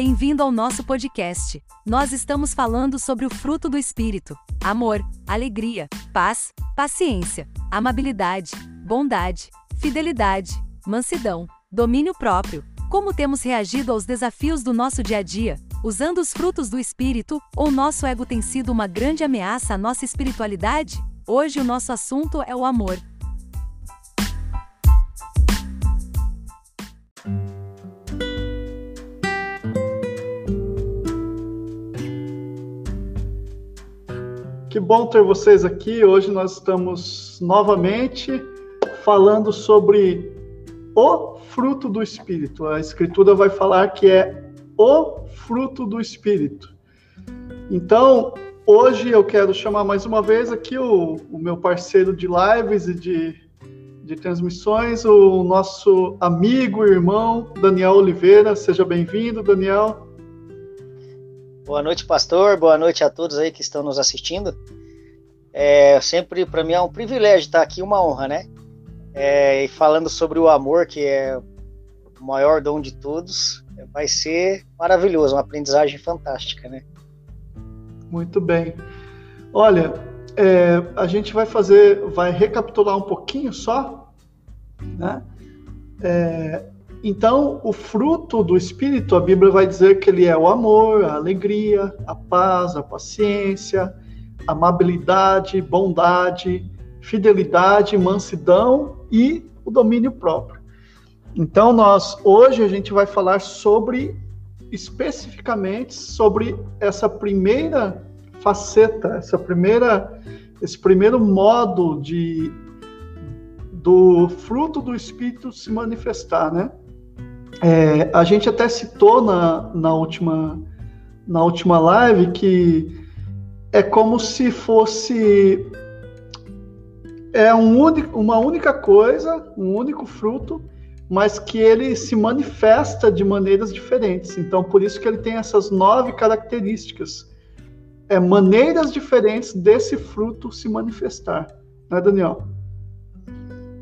Bem-vindo ao nosso podcast. Nós estamos falando sobre o fruto do Espírito: amor, alegria, paz, paciência, amabilidade, bondade, fidelidade, mansidão, domínio próprio. Como temos reagido aos desafios do nosso dia a dia, usando os frutos do Espírito, ou nosso ego tem sido uma grande ameaça à nossa espiritualidade? Hoje o nosso assunto é o amor. Que bom ter vocês aqui. Hoje nós estamos novamente falando sobre o fruto do Espírito. A Escritura vai falar que é o fruto do Espírito. Então, hoje eu quero chamar mais uma vez aqui o, o meu parceiro de lives e de, de transmissões, o nosso amigo e irmão Daniel Oliveira. Seja bem-vindo, Daniel. Boa noite, pastor. Boa noite a todos aí que estão nos assistindo. É, sempre para mim é um privilégio estar aqui, uma honra, né? É, e falando sobre o amor, que é o maior dom de todos, vai ser maravilhoso, uma aprendizagem fantástica, né? Muito bem. Olha, é, a gente vai fazer, vai recapitular um pouquinho só, né? É, então, o fruto do Espírito, a Bíblia vai dizer que ele é o amor, a alegria, a paz, a paciência, amabilidade, bondade, fidelidade, mansidão e o domínio próprio. Então, nós hoje a gente vai falar sobre especificamente sobre essa primeira faceta, essa primeira esse primeiro modo de do fruto do espírito se manifestar, né? É, a gente até citou na, na, última, na última live que é como se fosse é um único, uma única coisa, um único fruto, mas que ele se manifesta de maneiras diferentes. Então, por isso que ele tem essas nove características. É maneiras diferentes desse fruto se manifestar. Né, Daniel?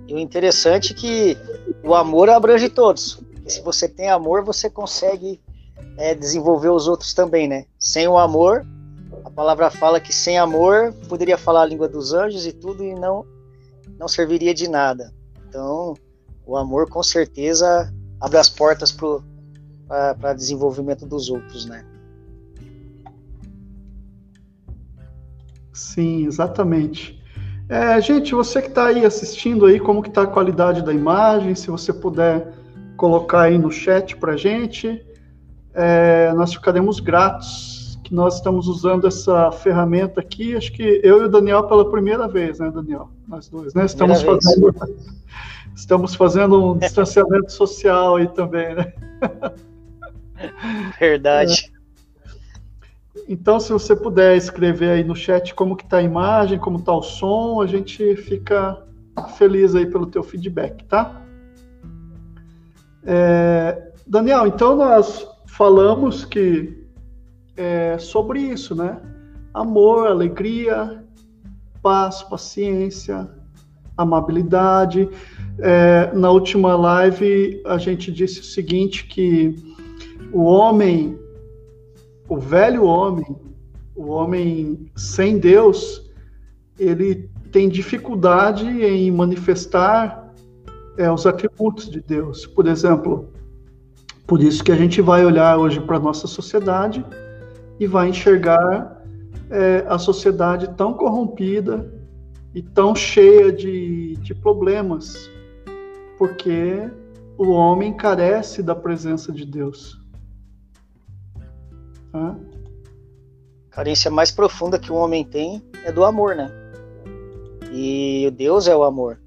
E o interessante é que o amor abrange todos. Se você tem amor, você consegue é, desenvolver os outros também, né? Sem o amor, a palavra fala que sem amor poderia falar a língua dos anjos e tudo e não não serviria de nada. Então, o amor com certeza abre as portas para desenvolvimento dos outros, né? Sim, exatamente. É, gente, você que está aí assistindo aí, como que está a qualidade da imagem, se você puder colocar aí no chat para gente. É, nós ficaremos gratos que nós estamos usando essa ferramenta aqui. Acho que eu e o Daniel pela primeira vez, né, Daniel? Nós dois, né? Estamos fazendo, estamos fazendo um distanciamento social aí também, né? Verdade. É. Então, se você puder escrever aí no chat como que está a imagem, como está o som, a gente fica feliz aí pelo teu feedback, tá? É, Daniel, então nós falamos que é, sobre isso, né? Amor, alegria, paz, paciência, amabilidade. É, na última live a gente disse o seguinte que o homem, o velho homem, o homem sem Deus, ele tem dificuldade em manifestar é, os atributos de Deus. Por exemplo, por isso que a gente vai olhar hoje para a nossa sociedade e vai enxergar é, a sociedade tão corrompida e tão cheia de, de problemas, porque o homem carece da presença de Deus. A carência mais profunda que o homem tem é do amor, né? E Deus é o amor.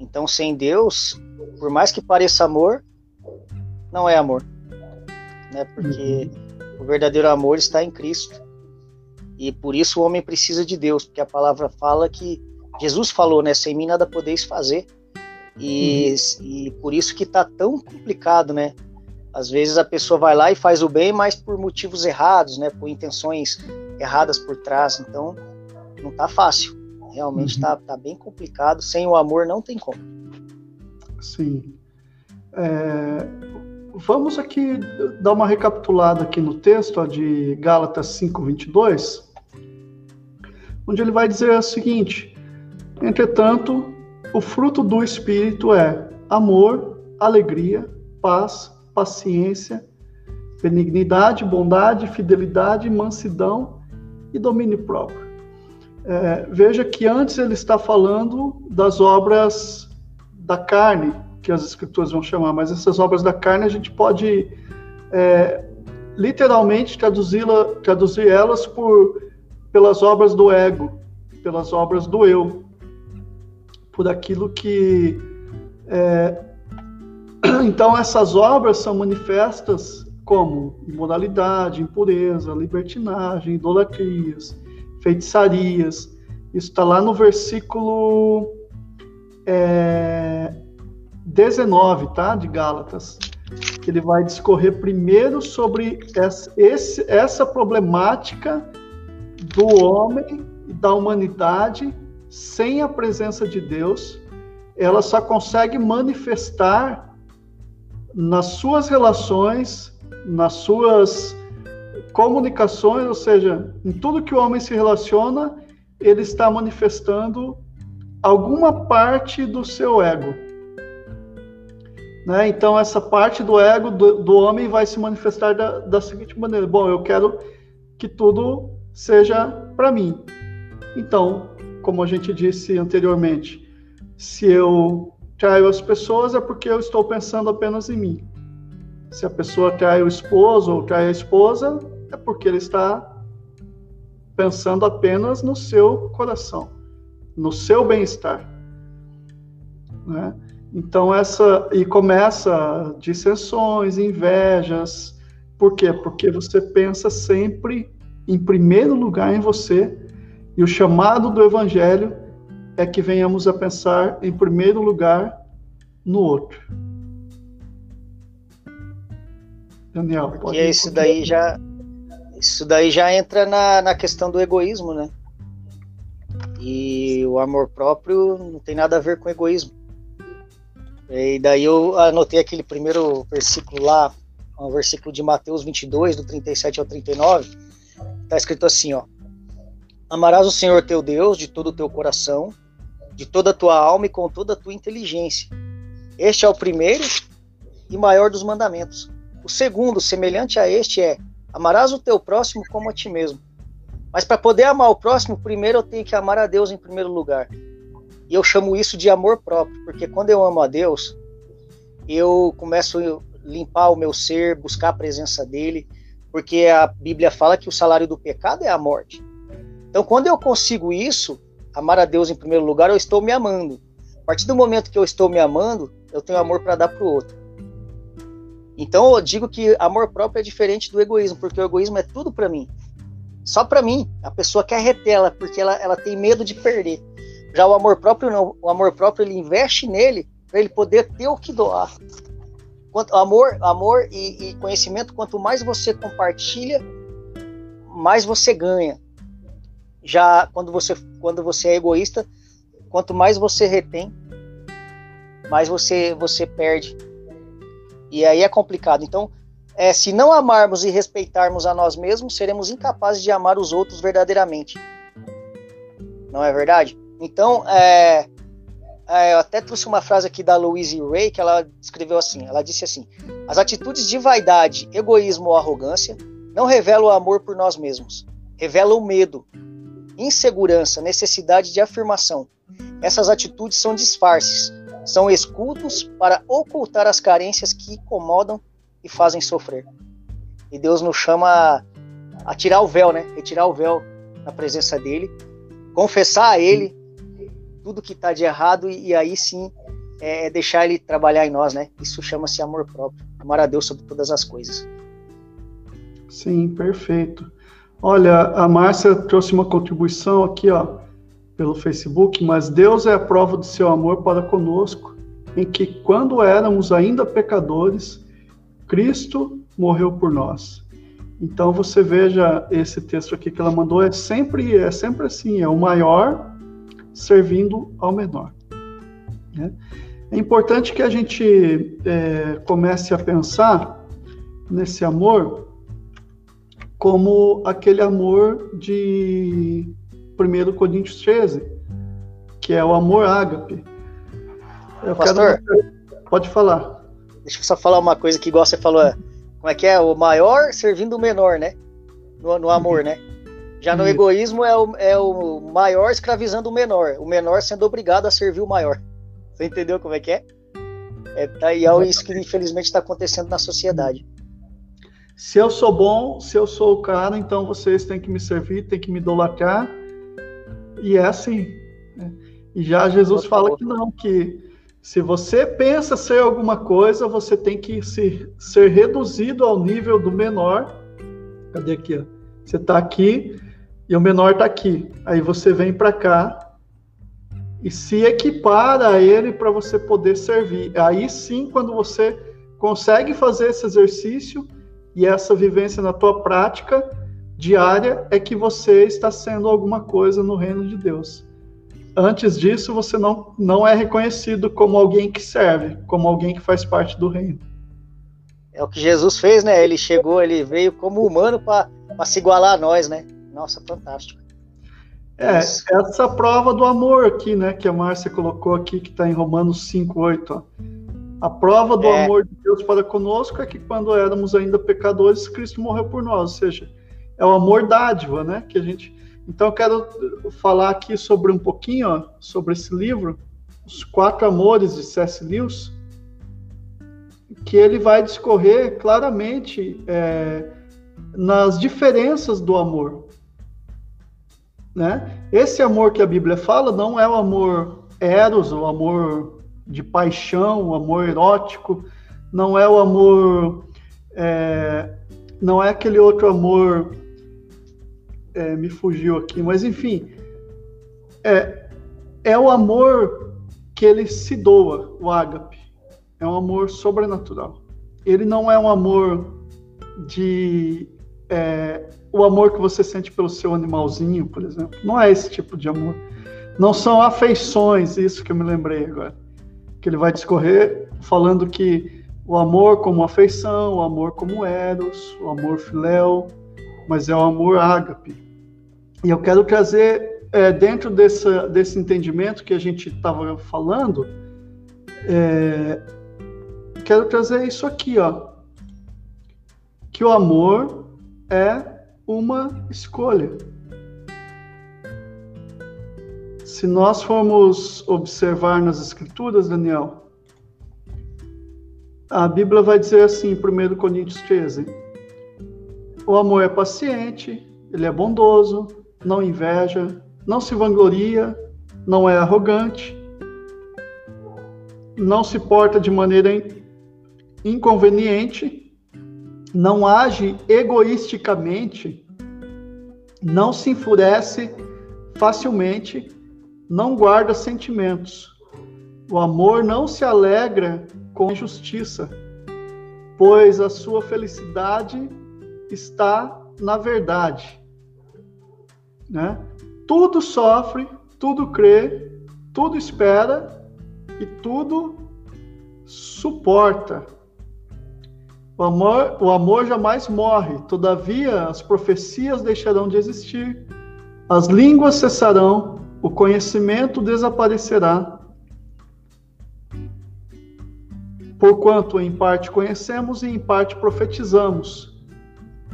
Então, sem Deus, por mais que pareça amor, não é amor, né? Porque o verdadeiro amor está em Cristo. E por isso o homem precisa de Deus, porque a palavra fala que Jesus falou, né? Sem mim nada podeis fazer. E, e por isso que está tão complicado, né? Às vezes a pessoa vai lá e faz o bem, mas por motivos errados, né? Por intenções erradas por trás. Então, não tá fácil. Realmente está uhum. tá bem complicado. Sem o amor não tem como. Sim. É, vamos aqui dar uma recapitulada aqui no texto ó, de Gálatas 5:22, onde ele vai dizer o seguinte: Entretanto, o fruto do espírito é amor, alegria, paz, paciência, benignidade, bondade, fidelidade, mansidão e domínio próprio. É, veja que antes ele está falando das obras da carne, que as escrituras vão chamar, mas essas obras da carne a gente pode é, literalmente traduzi-la, traduzir elas por pelas obras do ego, pelas obras do eu, por aquilo que é, então essas obras são manifestas como imoralidade, impureza, libertinagem, idolatrias, feitiçarias. Isso está lá no versículo é, 19, tá? De Gálatas. Que ele vai discorrer primeiro sobre essa, esse, essa problemática do homem e da humanidade sem a presença de Deus. Ela só consegue manifestar nas suas relações, nas suas comunicações, ou seja, em tudo que o homem se relaciona, ele está manifestando alguma parte do seu ego. Né? Então, essa parte do ego do, do homem vai se manifestar da, da, seguinte maneira: bom, eu quero que tudo seja para mim. Então, como a gente disse anteriormente, se eu traio as pessoas é porque eu estou pensando apenas em mim. Se a pessoa trai o esposo ou trai a esposa, é porque ele está pensando apenas no seu coração, no seu bem-estar. Né? Então essa e começa dissensões, invejas. Por quê? Porque você pensa sempre em primeiro lugar em você e o chamado do evangelho é que venhamos a pensar em primeiro lugar no outro. Daniel, pode Porque isso daí já isso daí já entra na, na questão do egoísmo, né? E o amor próprio não tem nada a ver com egoísmo. E daí eu anotei aquele primeiro versículo lá, um versículo de Mateus 22, do 37 ao 39, está escrito assim, ó: Amarás o Senhor teu Deus de todo o teu coração, de toda a tua alma e com toda a tua inteligência. Este é o primeiro e maior dos mandamentos. O segundo, semelhante a este, é: amarás o teu próximo como a ti mesmo. Mas para poder amar o próximo, primeiro eu tenho que amar a Deus em primeiro lugar. E eu chamo isso de amor próprio, porque quando eu amo a Deus, eu começo a limpar o meu ser, buscar a presença dele, porque a Bíblia fala que o salário do pecado é a morte. Então, quando eu consigo isso, amar a Deus em primeiro lugar, eu estou me amando. A partir do momento que eu estou me amando, eu tenho amor para dar para o outro. Então eu digo que amor próprio é diferente do egoísmo, porque o egoísmo é tudo para mim. Só para mim. A pessoa quer retela porque ela, ela tem medo de perder. Já o amor próprio não. O amor próprio ele investe nele para ele poder ter o que doar. Quanto, amor, amor e, e conhecimento, quanto mais você compartilha, mais você ganha. Já quando você, quando você é egoísta, quanto mais você retém, mais você, você perde. E aí é complicado. Então, é, se não amarmos e respeitarmos a nós mesmos, seremos incapazes de amar os outros verdadeiramente. Não é verdade? Então, é, é, eu até trouxe uma frase aqui da Louise Ray que ela escreveu assim: ela disse assim, as atitudes de vaidade, egoísmo ou arrogância não revelam o amor por nós mesmos, revelam o medo, insegurança, necessidade de afirmação. Essas atitudes são disfarces, são escudos para ocultar as carências que incomodam e fazem sofrer. E Deus nos chama a, tirar o véu, né? Retirar o véu na presença dele, confessar a ele tudo que está de errado e, e, aí sim é, é, deixar ele trabalhar em nós, né? Isso chama-se amor próprio. Amar a Deus sobre todas as coisas. Sim, perfeito. Olha, a Márcia trouxe uma contribuição aqui, ó pelo Facebook, mas Deus é a prova do seu amor para conosco, em que quando éramos ainda pecadores, Cristo morreu por nós. Então você veja esse texto aqui que ela mandou é sempre é sempre assim, é o maior servindo ao menor. Né? É importante que a gente é, comece a pensar nesse amor como aquele amor de 1 Coríntios 13, que é o amor ágape. Eu Pastor, quero... pode falar. Deixa eu só falar uma coisa que igual você falou, como é que é? O maior servindo o menor, né? No, no amor, né? Já no egoísmo é o, é o maior escravizando o menor, o menor sendo obrigado a servir o maior. Você entendeu como é que é? É, tá, e é isso que infelizmente está acontecendo na sociedade. Se eu sou bom, se eu sou o cara, então vocês têm que me servir, têm que me idolatrar. E é assim. Né? E já Jesus fala que não, que se você pensa ser alguma coisa, você tem que se, ser reduzido ao nível do menor. Cadê aqui? Ó? Você está aqui e o menor está aqui. Aí você vem para cá e se equipara a ele para você poder servir. Aí sim, quando você consegue fazer esse exercício, e essa vivência na tua prática diária é que você está sendo alguma coisa no reino de Deus. Antes disso, você não, não é reconhecido como alguém que serve, como alguém que faz parte do reino. É o que Jesus fez, né? Ele chegou, ele veio como humano para se igualar a nós, né? Nossa, fantástico. É, essa prova do amor aqui, né, que a Márcia colocou aqui, que está em Romanos 5, 8. Ó. A prova do é. amor de Deus para conosco é que quando éramos ainda pecadores, Cristo morreu por nós. Ou seja, é o amor dádiva, né? Que a gente. Então eu quero falar aqui sobre um pouquinho ó, sobre esse livro, Os Quatro Amores de C.S. Lewis, que ele vai discorrer claramente é, nas diferenças do amor. Né? Esse amor que a Bíblia fala não é o amor eros, o amor de paixão, o amor erótico, não é o amor, é, não é aquele outro amor, é, me fugiu aqui, mas enfim, é, é o amor que ele se doa, o ágape, é um amor sobrenatural. Ele não é um amor de é, o amor que você sente pelo seu animalzinho, por exemplo. Não é esse tipo de amor. Não são afeições, isso que eu me lembrei agora que ele vai discorrer falando que o amor como afeição, o amor como eros, o amor filéu, mas é o amor ágape. E eu quero trazer, é, dentro desse, entendimento que a gente estava falando, é, quero trazer isso aqui, ó, que o amor é uma escolha. Se nós formos observar nas Escrituras, Daniel, a Bíblia vai dizer assim, 1 Coríntios 13: O amor é paciente, ele é bondoso, não inveja, não se vangloria, não é arrogante, não se porta de maneira inconveniente, não age egoisticamente, não se enfurece facilmente não guarda sentimentos. O amor não se alegra com injustiça, pois a sua felicidade está na verdade. Né? Tudo sofre, tudo crê, tudo espera e tudo suporta. O amor, o amor jamais morre, todavia as profecias deixarão de existir, as línguas cessarão, o conhecimento desaparecerá. Porquanto em parte conhecemos e em parte profetizamos.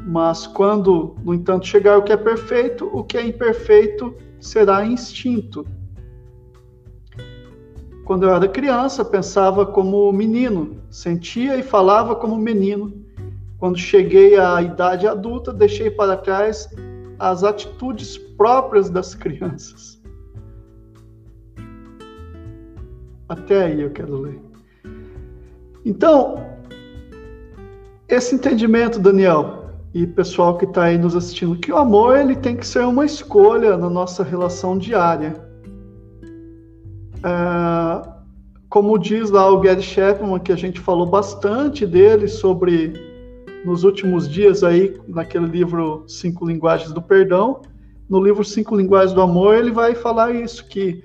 Mas quando, no entanto, chegar o que é perfeito, o que é imperfeito será instinto. Quando eu era criança, pensava como menino, sentia e falava como menino. Quando cheguei à idade adulta, deixei para trás as atitudes próprias das crianças. Até aí eu quero ler. Então, esse entendimento, Daniel, e pessoal que está aí nos assistindo, que o amor ele tem que ser uma escolha na nossa relação diária. É, como diz lá o Gary Chapman, que a gente falou bastante dele sobre nos últimos dias aí, naquele livro Cinco Linguagens do Perdão, no livro Cinco Linguagens do Amor, ele vai falar isso, que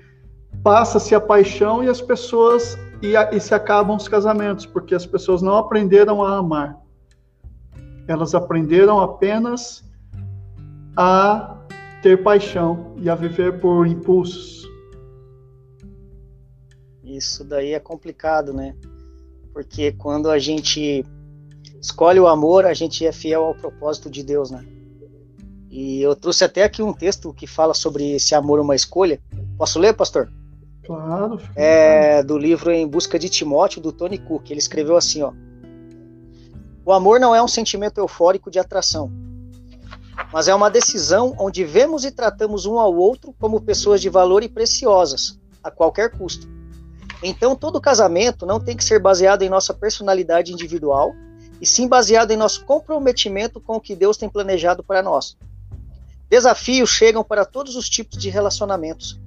passa-se a paixão e as pessoas e, a, e se acabam os casamentos, porque as pessoas não aprenderam a amar. Elas aprenderam apenas a ter paixão e a viver por impulsos. Isso daí é complicado, né? Porque quando a gente escolhe o amor, a gente é fiel ao propósito de Deus, né? E eu trouxe até aqui um texto que fala sobre esse amor uma escolha. Posso ler, pastor? Claro. É do livro Em Busca de Timóteo, do Tony Cook. Ele escreveu assim, ó. O amor não é um sentimento eufórico de atração, mas é uma decisão onde vemos e tratamos um ao outro como pessoas de valor e preciosas, a qualquer custo. Então, todo casamento não tem que ser baseado em nossa personalidade individual, e sim baseado em nosso comprometimento com o que Deus tem planejado para nós. Desafios chegam para todos os tipos de relacionamentos.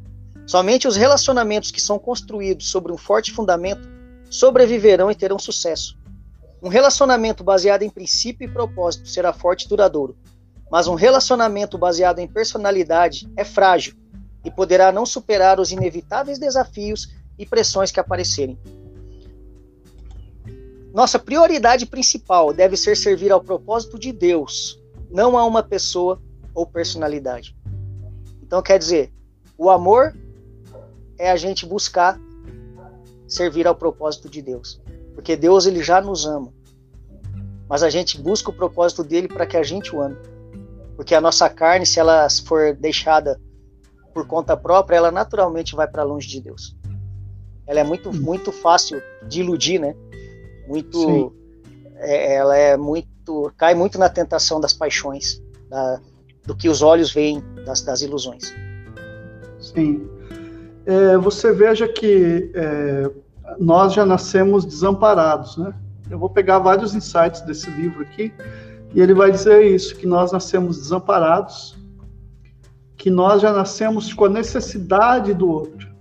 Somente os relacionamentos que são construídos sobre um forte fundamento sobreviverão e terão sucesso. Um relacionamento baseado em princípio e propósito será forte e duradouro, mas um relacionamento baseado em personalidade é frágil e poderá não superar os inevitáveis desafios e pressões que aparecerem. Nossa prioridade principal deve ser servir ao propósito de Deus, não a uma pessoa ou personalidade. Então, quer dizer, o amor é a gente buscar servir ao propósito de Deus, porque Deus ele já nos ama, mas a gente busca o propósito dele para que a gente o ame, porque a nossa carne, se ela for deixada por conta própria, ela naturalmente vai para longe de Deus. Ela é muito muito fácil de iludir, né? muito é, ela é muito cai muito na tentação das paixões da, do que os olhos veem das, das ilusões. Sim. É, você veja que é, nós já nascemos desamparados né eu vou pegar vários insights desse livro aqui e ele vai dizer isso que nós nascemos desamparados que nós já nascemos com a necessidade do outro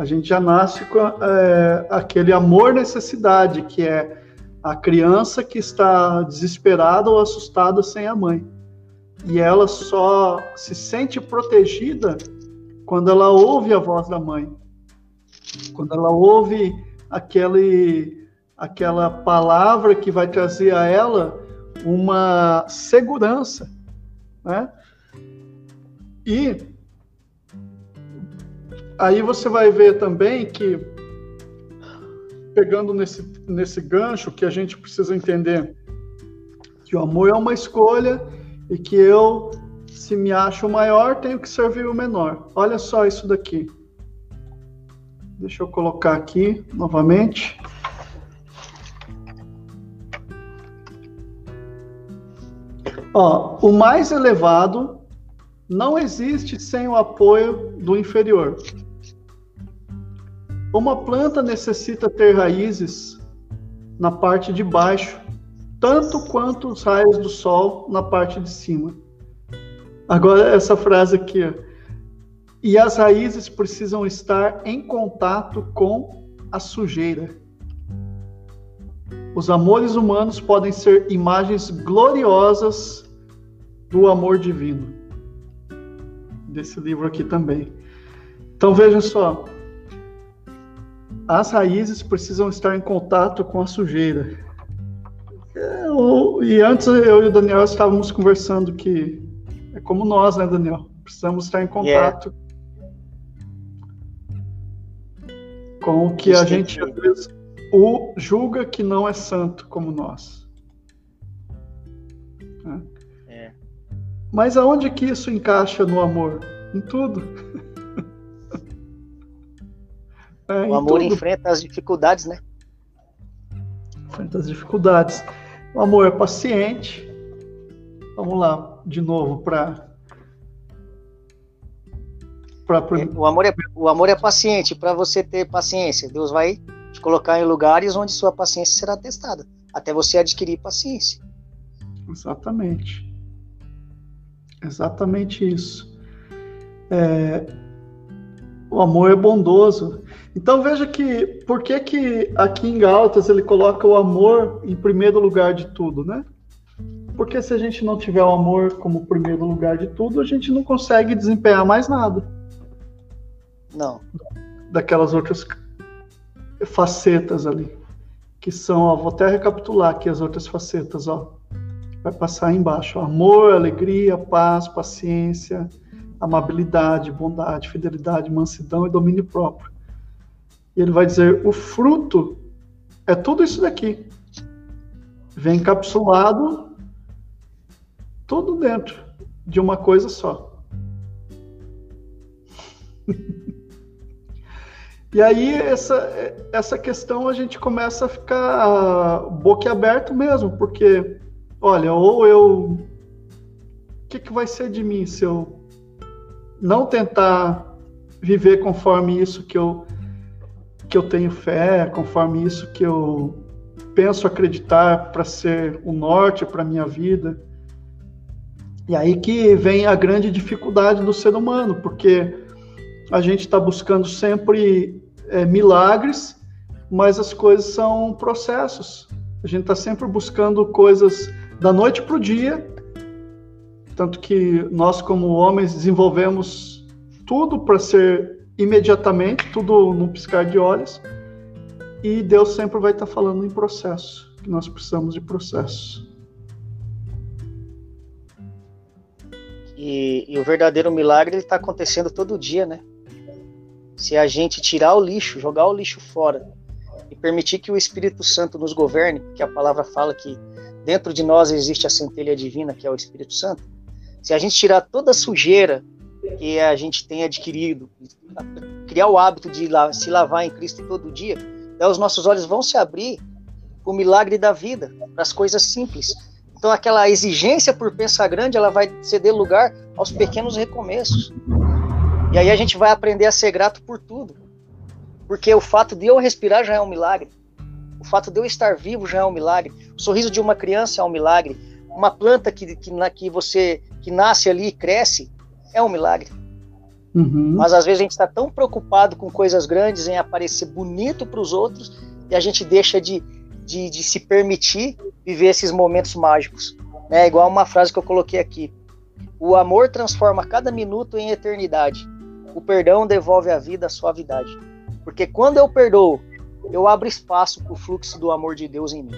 a gente já nasce com é, aquele amor-necessidade, que é a criança que está desesperada ou assustada sem a mãe. E ela só se sente protegida quando ela ouve a voz da mãe. Quando ela ouve aquele, aquela palavra que vai trazer a ela uma segurança. Né? E Aí você vai ver também que, pegando nesse, nesse gancho, que a gente precisa entender que o amor é uma escolha e que eu, se me acho maior, tenho que servir o menor. Olha só isso daqui. Deixa eu colocar aqui novamente. Ó, o mais elevado não existe sem o apoio do inferior. Uma planta necessita ter raízes na parte de baixo, tanto quanto os raios do sol na parte de cima. Agora, essa frase aqui. E as raízes precisam estar em contato com a sujeira. Os amores humanos podem ser imagens gloriosas do amor divino. Desse livro aqui também. Então veja só, as raízes precisam estar em contato com a sujeira. Eu, e antes eu e o Daniel estávamos conversando que é como nós, né, Daniel? Precisamos estar em contato yeah. Com o que a gente às vezes o julga que não é santo como nós. Né? É. Mas aonde que isso encaixa no amor? Em tudo. É, o amor tudo. enfrenta as dificuldades, né? Enfrenta as dificuldades. O amor é paciente. Vamos lá, de novo, para. É, o, amor é, o amor é paciente. Para você ter paciência, Deus vai te colocar em lugares onde sua paciência será testada, até você adquirir paciência. Exatamente. Exatamente isso. É, o amor é bondoso. Então veja que por que que aqui em Gálatas ele coloca o amor em primeiro lugar de tudo, né? Porque se a gente não tiver o amor como primeiro lugar de tudo, a gente não consegue desempenhar mais nada. Não. Daquelas outras facetas ali. Que são, ó, vou até recapitular aqui as outras facetas, ó. Vai passar aí embaixo, ó, amor, alegria, paz, paciência, amabilidade, bondade, fidelidade, mansidão e domínio próprio. E ele vai dizer: o fruto é tudo isso daqui. Vem encapsulado tudo dentro de uma coisa só. e aí essa, essa questão a gente começa a ficar boquiaberto mesmo, porque, olha, ou eu. O que, que vai ser de mim se eu não tentar viver conforme isso que eu, que eu tenho fé, conforme isso que eu penso acreditar para ser o norte para minha vida? E aí que vem a grande dificuldade do ser humano, porque a gente está buscando sempre é, milagres, mas as coisas são processos. A gente está sempre buscando coisas da noite para o dia, tanto que nós, como homens, desenvolvemos tudo para ser imediatamente, tudo no piscar de olhos, e Deus sempre vai estar tá falando em processo, que nós precisamos de processo. E, e o verdadeiro milagre está acontecendo todo dia, né? Se a gente tirar o lixo, jogar o lixo fora e permitir que o Espírito Santo nos governe, que a palavra fala que dentro de nós existe a centelha divina, que é o Espírito Santo. Se a gente tirar toda a sujeira que a gente tem adquirido, criar o hábito de se lavar em Cristo todo dia, os nossos olhos vão se abrir para o milagre da vida, para as coisas simples, então aquela exigência por pensar grande, ela vai ceder lugar aos pequenos recomeços. E aí a gente vai aprender a ser grato por tudo. Porque o fato de eu respirar já é um milagre. O fato de eu estar vivo já é um milagre. O sorriso de uma criança é um milagre. Uma planta que, que, que você que nasce ali e cresce é um milagre. Uhum. Mas às vezes a gente está tão preocupado com coisas grandes, em aparecer bonito para os outros, e a gente deixa de, de, de se permitir viver esses momentos mágicos. É igual uma frase que eu coloquei aqui. O amor transforma cada minuto em eternidade. O perdão devolve à vida a suavidade. Porque quando eu perdoo, eu abro espaço para o fluxo do amor de Deus em mim.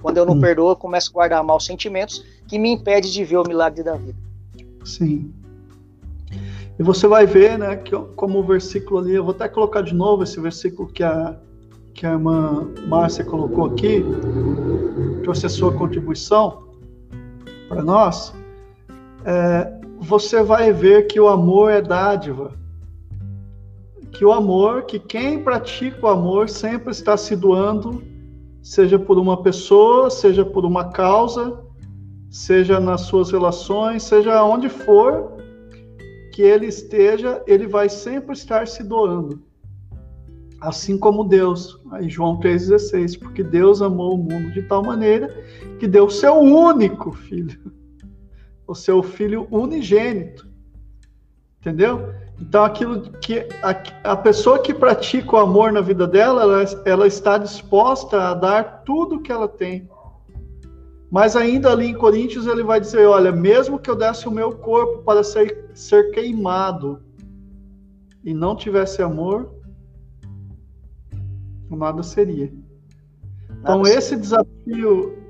Quando eu não hum. perdoo, eu começo a guardar maus sentimentos que me impede de ver o milagre da vida. Sim. E você vai ver, né, que como o versículo ali, eu vou até colocar de novo esse versículo que a que a irmã Márcia colocou aqui, trouxe a sua contribuição para nós, é, você vai ver que o amor é dádiva. Que o amor, que quem pratica o amor sempre está se doando, seja por uma pessoa, seja por uma causa, seja nas suas relações, seja onde for que ele esteja, ele vai sempre estar se doando assim como Deus. Aí João 3,16, porque Deus amou o mundo de tal maneira que deu o seu único filho, o seu filho unigênito. Entendeu? Então, aquilo que a, a pessoa que pratica o amor na vida dela, ela, ela está disposta a dar tudo que ela tem. Mas ainda ali em Coríntios ele vai dizer: olha, mesmo que eu desse o meu corpo para ser, ser queimado e não tivesse amor, nada seria. Então, nada esse seria. desafio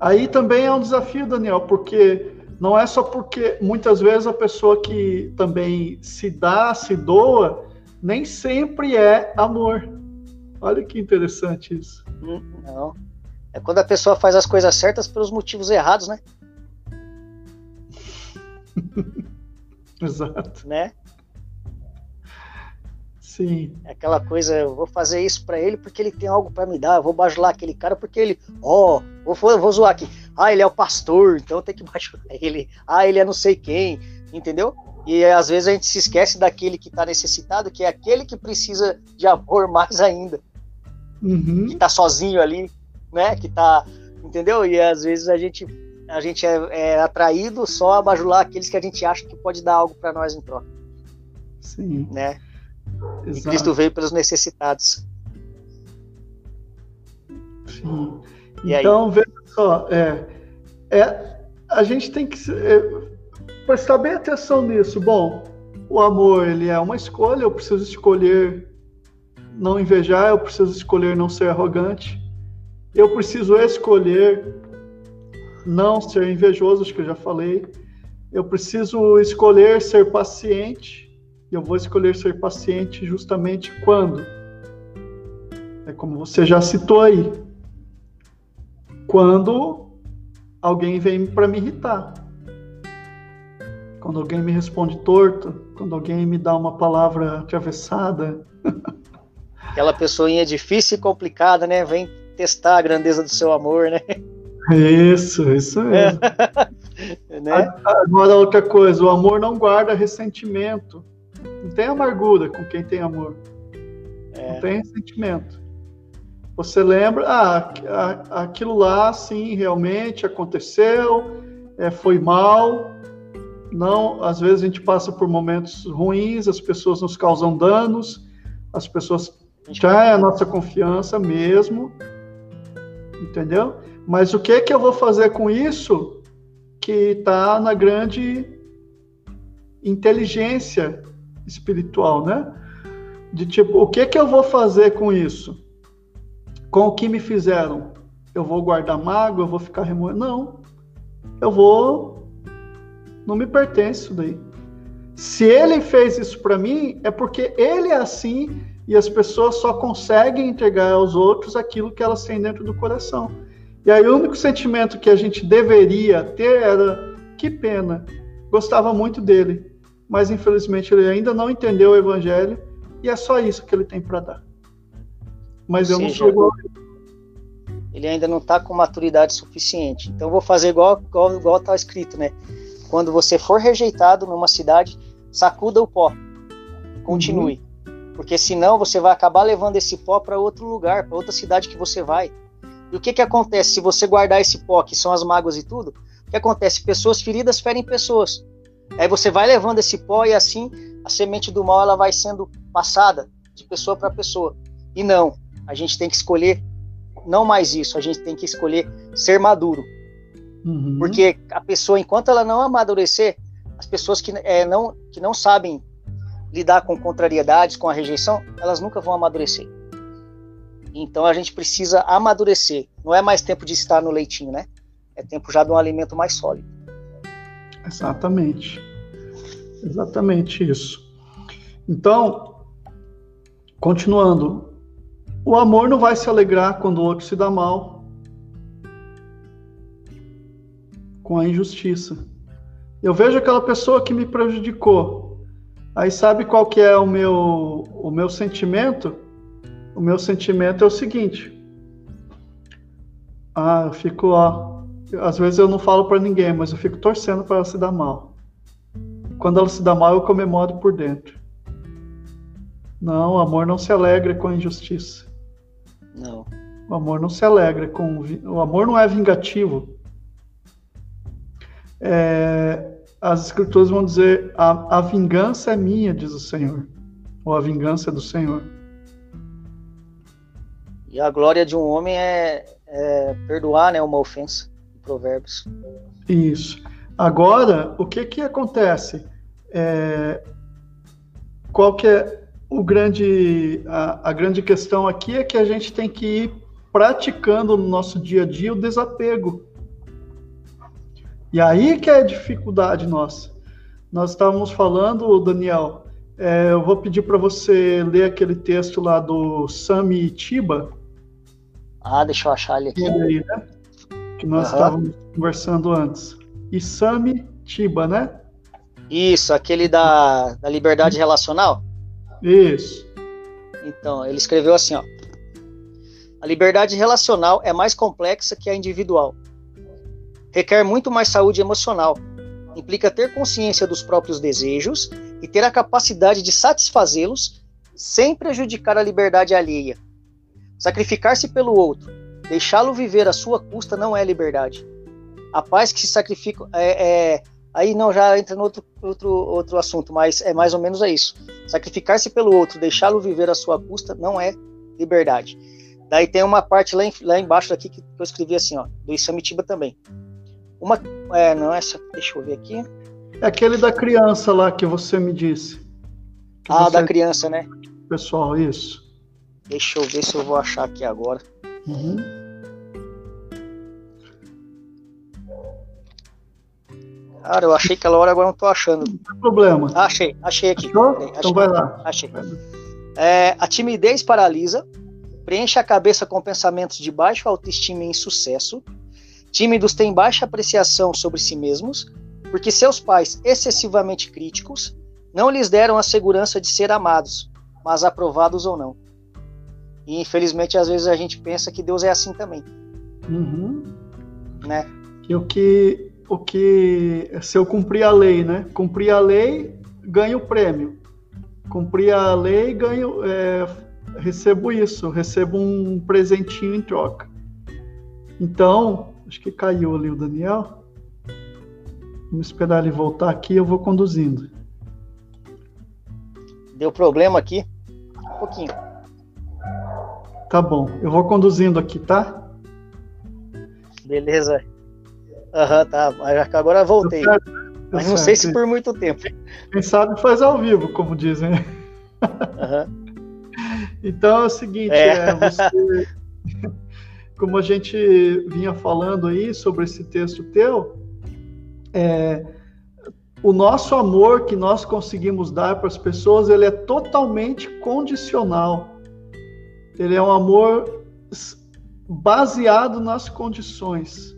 aí também é um desafio, Daniel, porque não é só porque muitas vezes a pessoa que também se dá, se doa, nem sempre é amor. Olha que interessante isso. Hum, não. É quando a pessoa faz as coisas certas pelos motivos errados, né? Exato. Né? Sim. É aquela coisa, eu vou fazer isso para ele porque ele tem algo para me dar, eu vou bajular aquele cara porque ele, ó, oh, vou, vou zoar aqui. Ah, ele é o pastor, então tem que bajular ele. Ah, ele é não sei quem, entendeu? E às vezes a gente se esquece daquele que está necessitado, que é aquele que precisa de amor mais ainda. Uhum. Que está sozinho ali, né? Que tá, entendeu? E às vezes a gente a gente é, é atraído só a bajular aqueles que a gente acha que pode dar algo para nós em troca. Sim. Né? Exato. E Cristo veio pelos necessitados. Sim. E então, aí? Só, é, é, a gente tem que é, prestar bem atenção nisso. Bom, o amor ele é uma escolha, eu preciso escolher não invejar, eu preciso escolher não ser arrogante, eu preciso escolher não ser invejoso, acho que eu já falei, eu preciso escolher ser paciente, e eu vou escolher ser paciente justamente quando? É como você já citou aí. Quando alguém vem para me irritar. Quando alguém me responde torto, quando alguém me dá uma palavra atravessada. Aquela pessoinha difícil e complicada, né? Vem testar a grandeza do seu amor, né? Isso, isso mesmo. É. né? Agora, outra coisa, o amor não guarda ressentimento. Não tem amargura com quem tem amor. É. Não tem ressentimento. Você lembra, ah, aquilo lá, sim, realmente aconteceu, é, foi mal. Não, às vezes a gente passa por momentos ruins, as pessoas nos causam danos, as pessoas já é a nossa confiança mesmo, entendeu? Mas o que que eu vou fazer com isso que está na grande inteligência espiritual, né? De tipo, o que que eu vou fazer com isso? Com o que me fizeram? Eu vou guardar mágoa, eu vou ficar remoendo? Não. Eu vou não me pertence isso daí. Se ele fez isso para mim, é porque ele é assim e as pessoas só conseguem entregar aos outros aquilo que elas têm dentro do coração. E aí o único sentimento que a gente deveria ter era que pena, gostava muito dele, mas infelizmente ele ainda não entendeu o evangelho e é só isso que ele tem para dar. Mas eu não sou igual ele ainda não está com maturidade suficiente. Então eu vou fazer igual igual igual está escrito, né? Quando você for rejeitado numa cidade, sacuda o pó, continue, uhum. porque senão você vai acabar levando esse pó para outro lugar, para outra cidade que você vai. E o que, que acontece se você guardar esse pó, que são as mágoas e tudo? O que acontece? Pessoas feridas ferem pessoas. Aí você vai levando esse pó e assim a semente do mal ela vai sendo passada de pessoa para pessoa. E não, a gente tem que escolher não mais isso, a gente tem que escolher ser maduro. Uhum. Porque a pessoa, enquanto ela não amadurecer, as pessoas que, é, não, que não sabem lidar com contrariedades, com a rejeição, elas nunca vão amadurecer. Então a gente precisa amadurecer. Não é mais tempo de estar no leitinho, né? É tempo já de um alimento mais sólido. Exatamente. Exatamente isso. Então, continuando, o amor não vai se alegrar quando o outro se dá mal com a injustiça. Eu vejo aquela pessoa que me prejudicou. Aí sabe qual que é o meu o meu sentimento? o meu sentimento é o seguinte. Ah, eu fico, ó, às vezes eu não falo para ninguém, mas eu fico torcendo para ela se dar mal. Quando ela se dá mal, eu comemoro por dentro. Não, o amor não se alegra com a injustiça. Não. O amor não se alegra com. O amor não é vingativo. É, as escrituras vão dizer: a, a vingança é minha, diz o Senhor. Ou a vingança é do Senhor. E a glória de um homem é, é perdoar né, uma ofensa, em Provérbios. Isso. Agora, o que que acontece? É, qual que é o grande, a, a grande questão aqui é que a gente tem que ir praticando no nosso dia a dia o desapego. E aí que é a dificuldade nossa. Nós estávamos falando, Daniel, é, eu vou pedir para você ler aquele texto lá do Sami Tiba, ah, deixa eu achar ele aqui. Aí, né? Que nós uhum. estávamos conversando antes. Isami Tiba, né? Isso, aquele da, da liberdade relacional? Isso. Então, ele escreveu assim, ó. A liberdade relacional é mais complexa que a individual. Requer muito mais saúde emocional. Implica ter consciência dos próprios desejos e ter a capacidade de satisfazê-los sem prejudicar a liberdade alheia. Sacrificar-se pelo outro, deixá-lo viver à sua custa não é liberdade. A paz que se sacrifica é, é aí não já entra no outro, outro, outro assunto, mas é mais ou menos é isso. Sacrificar-se pelo outro, deixá-lo viver à sua custa não é liberdade. Daí tem uma parte lá, em, lá embaixo daqui que eu escrevi assim, ó, do Isamitiba também. Uma, é, não essa, deixa eu ver aqui. É aquele da criança lá que você me disse. Ah, da criança, né? Pessoal, isso. Deixa eu ver se eu vou achar aqui agora. Uhum. Cara, eu achei aquela hora, agora não tô achando. Não tem problema. Ah, achei, achei aqui. Achei, então vai lá. Achei. É, a timidez paralisa, preenche a cabeça com pensamentos de baixa autoestima e insucesso. Tímidos têm baixa apreciação sobre si mesmos, porque seus pais, excessivamente críticos, não lhes deram a segurança de ser amados, mas aprovados ou não. E infelizmente, às vezes a gente pensa que Deus é assim também. Uhum. Né? E o que, o que, se eu cumprir a lei, né? Cumprir a lei, ganho o prêmio. Cumprir a lei, ganho, é, recebo isso, recebo um presentinho em troca. Então, acho que caiu ali o Daniel. Vamos esperar ele voltar aqui, eu vou conduzindo. Deu problema aqui? Um pouquinho. Tá bom, eu vou conduzindo aqui, tá? Beleza. Aham, uhum, tá. Agora voltei. Mas não sei se por muito tempo. Quem sabe faz ao vivo, como dizem. Uhum. Então é o seguinte, é. É, você, como a gente vinha falando aí sobre esse texto teu, é, o nosso amor que nós conseguimos dar para as pessoas, ele é totalmente condicional. Ele é um amor baseado nas condições.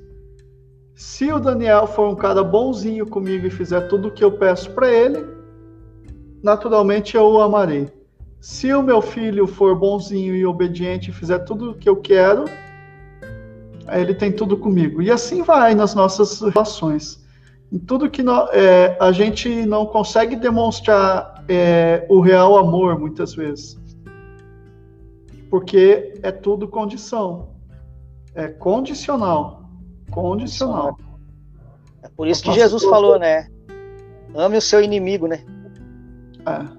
Se o Daniel for um cara bonzinho comigo e fizer tudo o que eu peço para ele, naturalmente eu o amarei. Se o meu filho for bonzinho e obediente e fizer tudo o que eu quero, ele tem tudo comigo. E assim vai nas nossas relações. Em tudo que é, a gente não consegue demonstrar é, o real amor, muitas vezes porque é tudo condição. É condicional. Condicional. É por isso que Jesus falou, né? Ame o seu inimigo, né? É.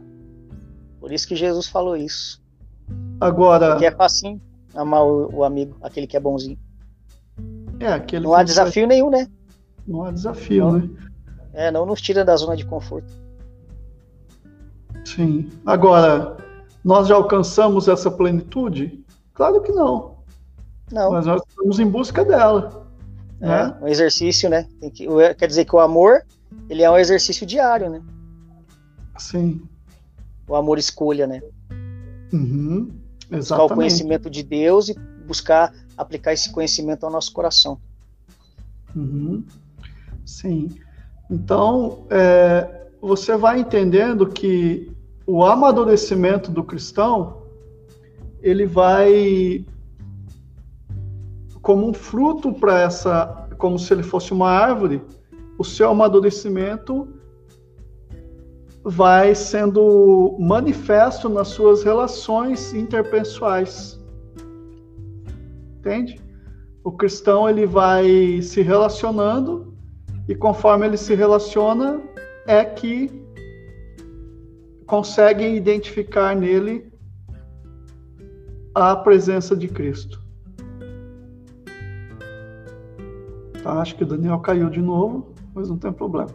Por isso que Jesus falou isso. Agora. Que é facinho amar o, o, amigo, aquele que é bonzinho. É, aquele Não há desafio vai... nenhum, né? Não há desafio, não. né? É, não nos tira da zona de conforto. Sim. Agora, nós já alcançamos essa plenitude? Claro que não. Não. Mas nós estamos em busca dela. É, né? um exercício, né? Que, quer dizer que o amor, ele é um exercício diário, né? Sim. O amor escolha, né? Uhum. Exatamente. Buscar o conhecimento de Deus e buscar aplicar esse conhecimento ao nosso coração. Uhum. Sim. Então, é, você vai entendendo que o amadurecimento do cristão, ele vai como um fruto para essa, como se ele fosse uma árvore, o seu amadurecimento vai sendo manifesto nas suas relações interpessoais. Entende? O cristão ele vai se relacionando e conforme ele se relaciona é que conseguem identificar nele a presença de Cristo. Tá, acho que o Daniel caiu de novo, mas não tem problema.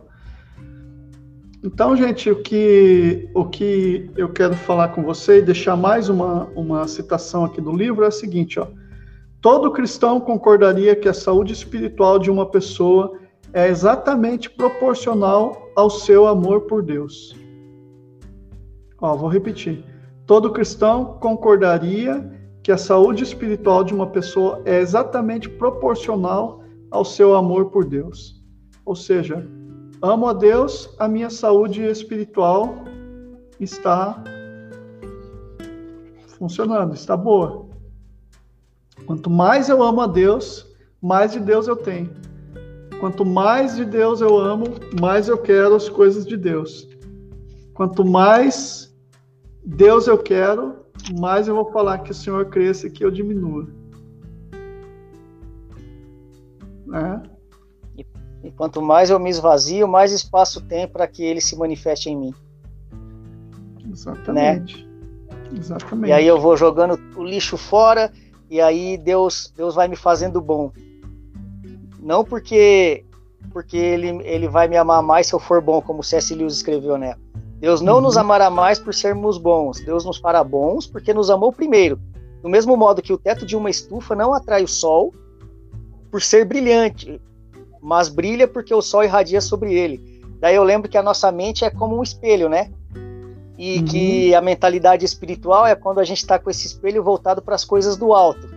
Então, gente, o que, o que eu quero falar com você e deixar mais uma, uma citação aqui do livro é a seguinte: ó, todo cristão concordaria que a saúde espiritual de uma pessoa é exatamente proporcional ao seu amor por Deus. Ó, vou repetir. Todo cristão concordaria que a saúde espiritual de uma pessoa é exatamente proporcional ao seu amor por Deus. Ou seja, amo a Deus, a minha saúde espiritual está funcionando, está boa. Quanto mais eu amo a Deus, mais de Deus eu tenho. Quanto mais de Deus eu amo, mais eu quero as coisas de Deus. Quanto mais Deus eu quero, mais eu vou falar que o Senhor cresça e que eu diminua. Né? E, e quanto mais eu me esvazio, mais espaço tem para que ele se manifeste em mim. Exatamente. Né? Exatamente. E aí eu vou jogando o lixo fora e aí Deus, Deus vai me fazendo bom. Não porque porque ele, ele vai me amar mais se eu for bom, como C.S. Lewis escreveu, né? Deus não uhum. nos amará mais por sermos bons, Deus nos fará bons porque nos amou primeiro. Do mesmo modo que o teto de uma estufa não atrai o sol por ser brilhante, mas brilha porque o sol irradia sobre ele. Daí eu lembro que a nossa mente é como um espelho, né? E uhum. que a mentalidade espiritual é quando a gente está com esse espelho voltado para as coisas do alto.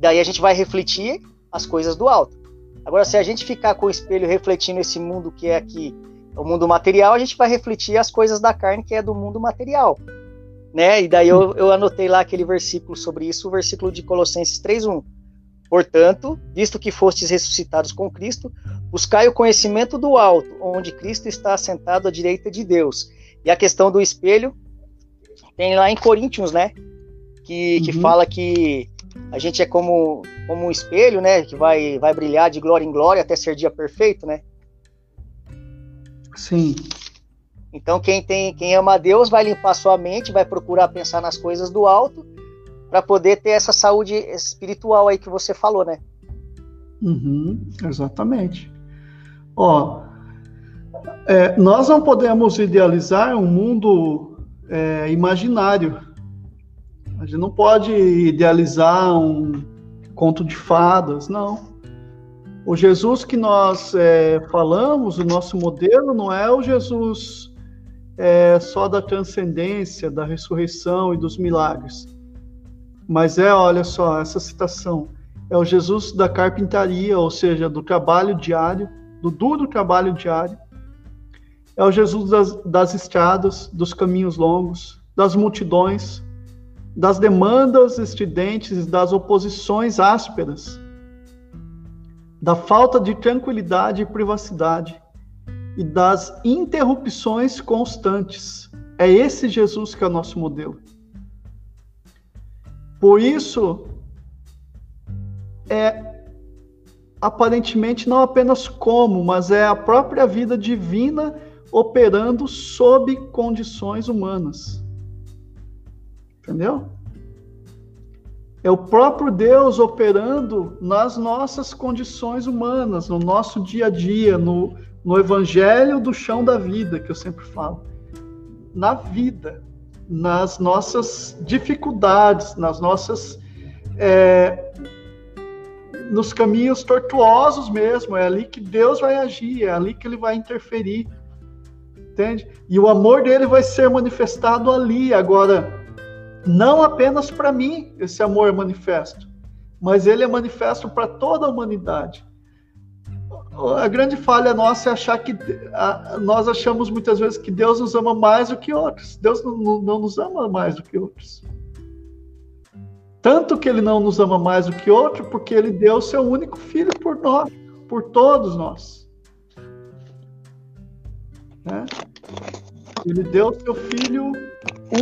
Daí a gente vai refletir as coisas do alto. Agora, se a gente ficar com o espelho refletindo esse mundo que é aqui, o mundo material, a gente vai refletir as coisas da carne que é do mundo material. Né? E daí eu, eu anotei lá aquele versículo sobre isso, o versículo de Colossenses 3:1. Portanto, visto que fostes ressuscitados com Cristo, buscai o conhecimento do alto, onde Cristo está assentado à direita de Deus. E a questão do espelho tem lá em Coríntios, né? Que, que uhum. fala que a gente é como, como um espelho, né? Que vai, vai brilhar de glória em glória até ser dia perfeito, né? Sim. Então quem tem, quem ama a Deus vai limpar sua mente, vai procurar pensar nas coisas do alto para poder ter essa saúde espiritual aí que você falou, né? Uhum, exatamente. Ó, é, nós não podemos idealizar um mundo é, imaginário. A gente não pode idealizar um conto de fadas, não. O Jesus que nós é, falamos, o nosso modelo, não é o Jesus é, só da transcendência, da ressurreição e dos milagres. Mas é, olha só, essa citação é o Jesus da carpintaria, ou seja, do trabalho diário, do duro trabalho diário. É o Jesus das, das estradas, dos caminhos longos, das multidões, das demandas estridentes, das oposições ásperas, da falta de tranquilidade e privacidade e das interrupções constantes. É esse Jesus que é o nosso modelo. Por isso, é aparentemente não apenas como, mas é a própria vida divina operando sob condições humanas. Entendeu? É o próprio Deus operando nas nossas condições humanas, no nosso dia a dia, no, no evangelho do chão da vida, que eu sempre falo. Na vida, nas nossas dificuldades, nas nossas. É, nos caminhos tortuosos mesmo, é ali que Deus vai agir, é ali que ele vai interferir. Entende? E o amor dele vai ser manifestado ali. Agora, não apenas para mim esse amor é manifesto, mas ele é manifesto para toda a humanidade. A grande falha nossa é achar que a, nós achamos muitas vezes que Deus nos ama mais do que outros. Deus não, não nos ama mais do que outros. Tanto que ele não nos ama mais do que outro, porque ele deu seu único filho por nós, por todos nós. Né? Ele deu seu filho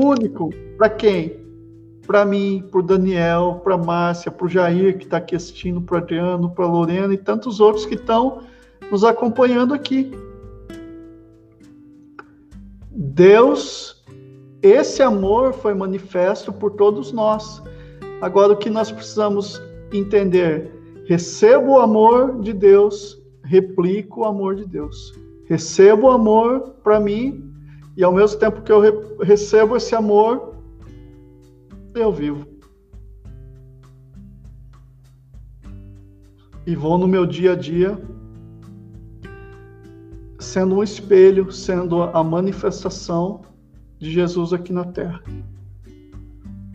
único para quem? Para mim, para o Daniel, para Márcia, para o Jair, que está aqui assistindo, para Adriano, para Lorena e tantos outros que estão nos acompanhando aqui. Deus, esse amor foi manifesto por todos nós. Agora, o que nós precisamos entender? Recebo o amor de Deus, replico o amor de Deus. Recebo o amor para mim, e ao mesmo tempo que eu recebo esse amor, eu vivo. E vou no meu dia a dia sendo um espelho, sendo a manifestação de Jesus aqui na Terra.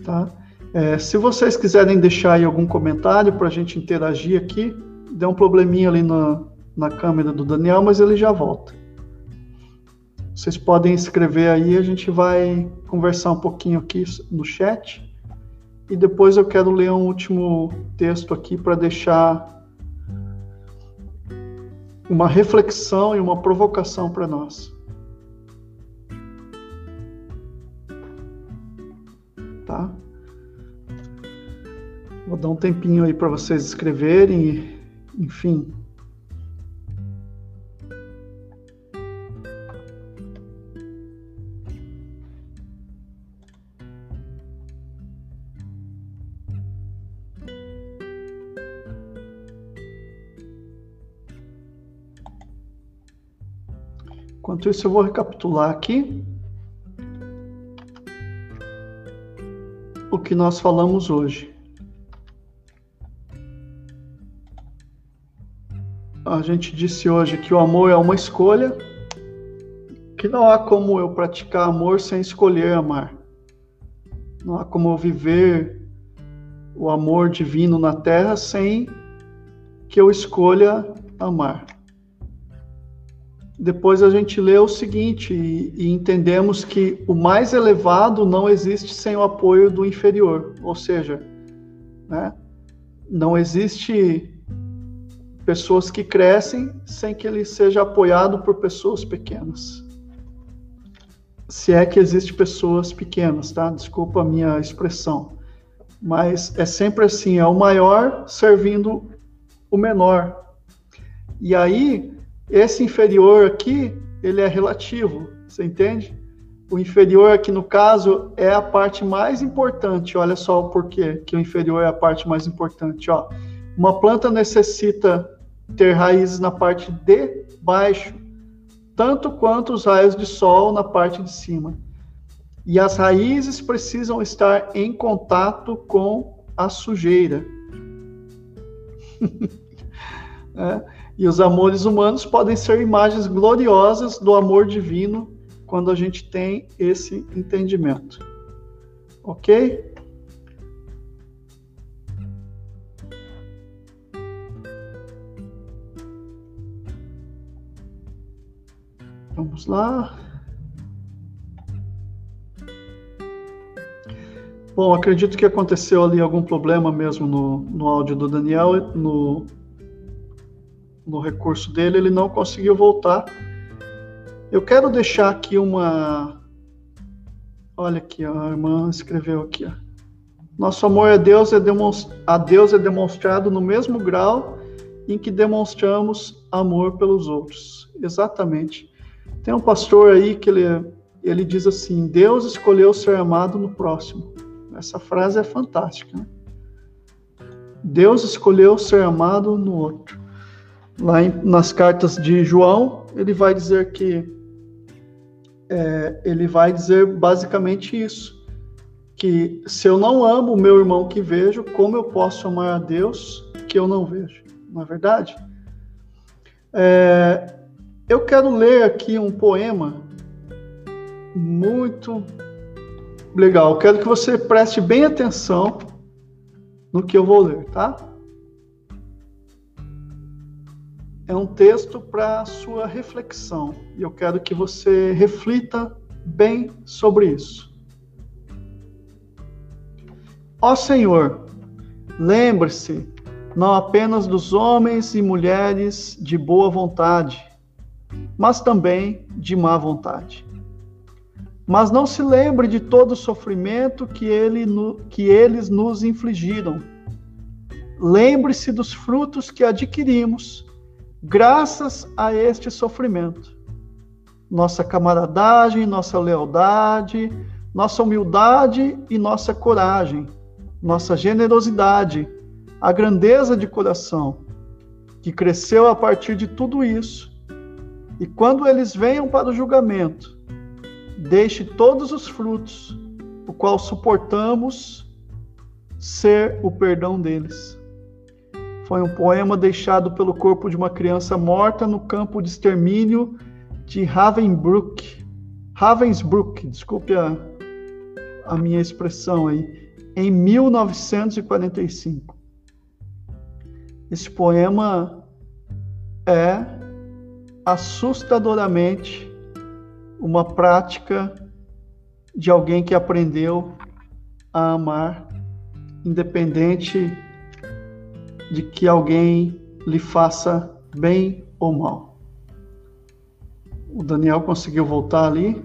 Tá? É, se vocês quiserem deixar aí algum comentário para a gente interagir aqui, deu um probleminha ali na, na câmera do Daniel, mas ele já volta. Vocês podem escrever aí, a gente vai conversar um pouquinho aqui no chat. E depois eu quero ler um último texto aqui para deixar uma reflexão e uma provocação para nós. Tá? Vou dar um tempinho aí para vocês escreverem, enfim, Enquanto isso, eu vou recapitular aqui o que nós falamos hoje. A gente disse hoje que o amor é uma escolha, que não há como eu praticar amor sem escolher amar. Não há como eu viver o amor divino na terra sem que eu escolha amar. Depois a gente lê o seguinte e, e, entendemos que o mais elevado não existe sem o apoio do inferior, ou seja, né, não existe pessoas que crescem sem que ele seja apoiado por pessoas pequenas. Se é que existe pessoas pequenas, tá? Desculpa a minha expressão. Mas é sempre assim, é o maior servindo o menor. E aí, esse inferior aqui, ele é relativo, você entende? O inferior aqui, no caso, é a parte mais importante. Olha só o porquê que o inferior é a parte mais importante. Ó. Uma planta necessita ter raízes na parte de baixo, tanto quanto os raios de sol na parte de cima. E as raízes precisam estar em contato com a sujeira. é. E os amores humanos podem ser imagens gloriosas do amor divino quando a gente tem esse entendimento. Ok? Vamos lá. Bom, acredito que aconteceu ali algum problema mesmo no, no áudio do Daniel, no, no recurso dele, ele não conseguiu voltar. Eu quero deixar aqui uma. Olha aqui, a irmã escreveu aqui. Ó. Nosso amor a Deus, é demonst... a Deus é demonstrado no mesmo grau em que demonstramos amor pelos outros. Exatamente. Tem um pastor aí que ele, ele diz assim: Deus escolheu ser amado no próximo. Essa frase é fantástica. Né? Deus escolheu ser amado no outro lá em, nas cartas de João, ele vai dizer que é, ele vai dizer basicamente isso, que se eu não amo o meu irmão que vejo, como eu posso amar a Deus que eu não vejo? Não é verdade? É, eu quero ler aqui um poema muito legal. quero que você preste bem atenção no que eu vou ler, tá? É um texto para sua reflexão e eu quero que você reflita bem sobre isso. Ó Senhor, lembre-se não apenas dos homens e mulheres de boa vontade, mas também de má vontade. Mas não se lembre de todo o sofrimento que, ele, que eles nos infligiram. Lembre-se dos frutos que adquirimos graças a este sofrimento. Nossa camaradagem, nossa lealdade, nossa humildade e nossa coragem, nossa generosidade, a grandeza de coração, que cresceu a partir de tudo isso. E quando eles venham para o julgamento, deixe todos os frutos, o qual suportamos ser o perdão deles. Foi um poema deixado pelo corpo de uma criança morta no campo de extermínio de Ravensbrück. Ravensbrück, desculpe a, a minha expressão aí, em 1945. Esse poema é assustadoramente uma prática de alguém que aprendeu a amar, independente de que alguém lhe faça bem ou mal. O Daniel conseguiu voltar ali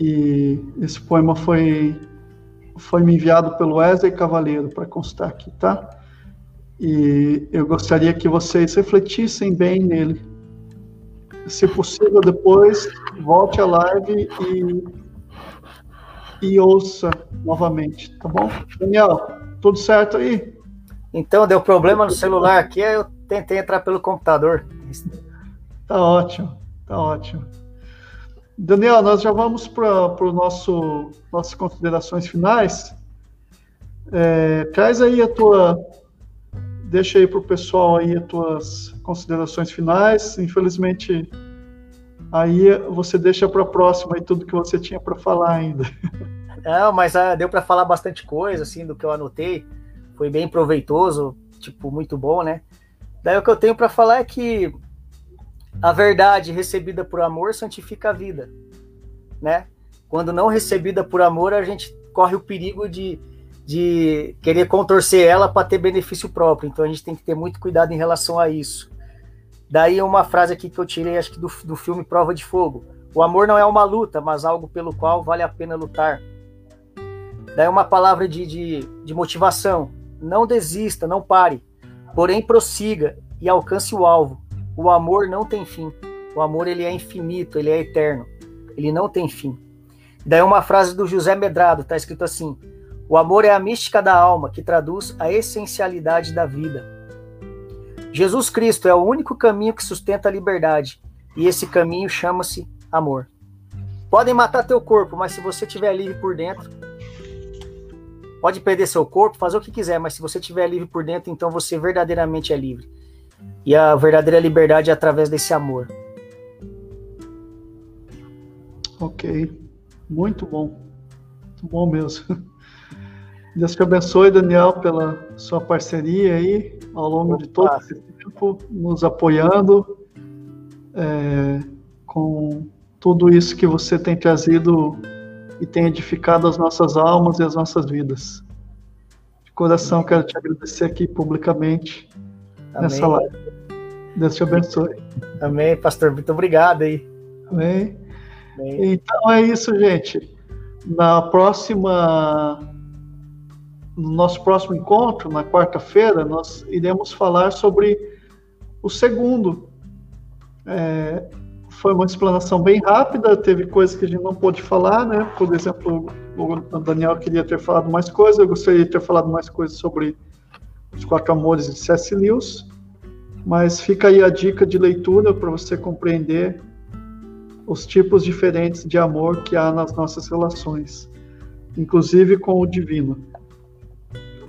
e esse poema foi foi me enviado pelo Wesley Cavaleiro para constar aqui, tá? E eu gostaria que vocês refletissem bem nele. Se possível, depois volte à live e, e ouça novamente, tá bom? Daniel, tudo certo aí? Então, deu problema no celular aqui, aí eu tentei entrar pelo computador. Tá ótimo, tá ótimo. Daniel, nós já vamos para o nosso nossas considerações finais. É, traz aí a tua, deixa aí para o pessoal aí as tuas considerações finais. Infelizmente, aí você deixa para a próxima aí tudo que você tinha para falar ainda. Não, mas ah, deu para falar bastante coisa assim do que eu anotei. Foi bem proveitoso, tipo muito bom, né? Daí o que eu tenho para falar é que a verdade recebida por amor santifica a vida, né? Quando não recebida por amor, a gente corre o perigo de, de querer contorcer ela para ter benefício próprio. Então a gente tem que ter muito cuidado em relação a isso. Daí uma frase aqui que eu tirei, acho que do, do filme Prova de Fogo. O amor não é uma luta, mas algo pelo qual vale a pena lutar. Daí uma palavra de, de, de motivação. Não desista, não pare. Porém, prossiga e alcance o alvo. O amor não tem fim. O amor ele é infinito, ele é eterno. Ele não tem fim. Daí uma frase do José Medrado, está escrito assim: O amor é a mística da alma que traduz a essencialidade da vida. Jesus Cristo é o único caminho que sustenta a liberdade, e esse caminho chama-se amor. Podem matar teu corpo, mas se você estiver livre por dentro, pode perder seu corpo, fazer o que quiser, mas se você estiver livre por dentro, então você verdadeiramente é livre. E a verdadeira liberdade é através desse amor. Ok, muito bom, muito bom mesmo. Deus te abençoe, Daniel, pela sua parceria aí ao longo Opa. de todo esse tempo, nos apoiando é, com tudo isso que você tem trazido e tem edificado as nossas almas e as nossas vidas. De coração, quero te agradecer aqui publicamente Amém. nessa live. Deus te abençoe. Amém, pastor. Muito obrigado aí. Amém. Amém. Então é isso, gente. Na próxima, no nosso próximo encontro, na quarta-feira, nós iremos falar sobre o segundo. É, foi uma explanação bem rápida, teve coisas que a gente não pôde falar, né? Por exemplo, o Daniel queria ter falado mais coisas, eu gostaria de ter falado mais coisas sobre os quatro amores de C.S. Lewis, mas fica aí a dica de leitura para você compreender os tipos diferentes de amor que há nas nossas relações, inclusive com o divino,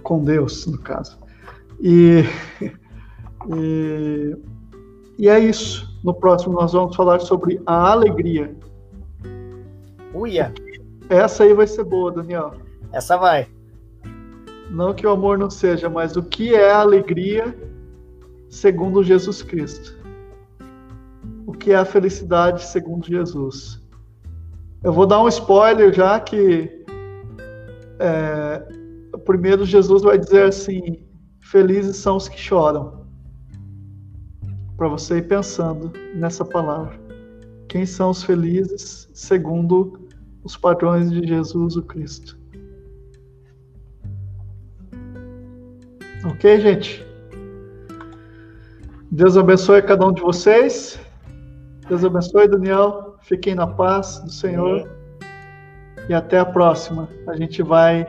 com Deus, no caso. E, e, e é isso. No próximo nós vamos falar sobre a alegria. Uia! Essa aí vai ser boa, Daniel. Essa vai. Não que o amor não seja, mas o que é a alegria segundo Jesus Cristo? O que é a felicidade segundo Jesus? Eu vou dar um spoiler já que é, primeiro Jesus vai dizer assim: felizes são os que choram para você ir pensando nessa palavra. Quem são os felizes segundo os padrões de Jesus o Cristo? Ok, gente? Deus abençoe cada um de vocês. Deus abençoe, Daniel. Fiquem na paz do Senhor. E até a próxima. A gente vai,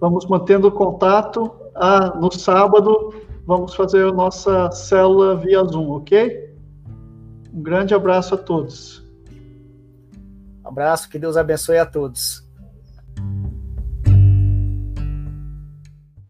vamos mantendo contato. Ah, no sábado vamos fazer a nossa célula via Zoom, ok? Um grande abraço a todos. Um abraço, que Deus abençoe a todos.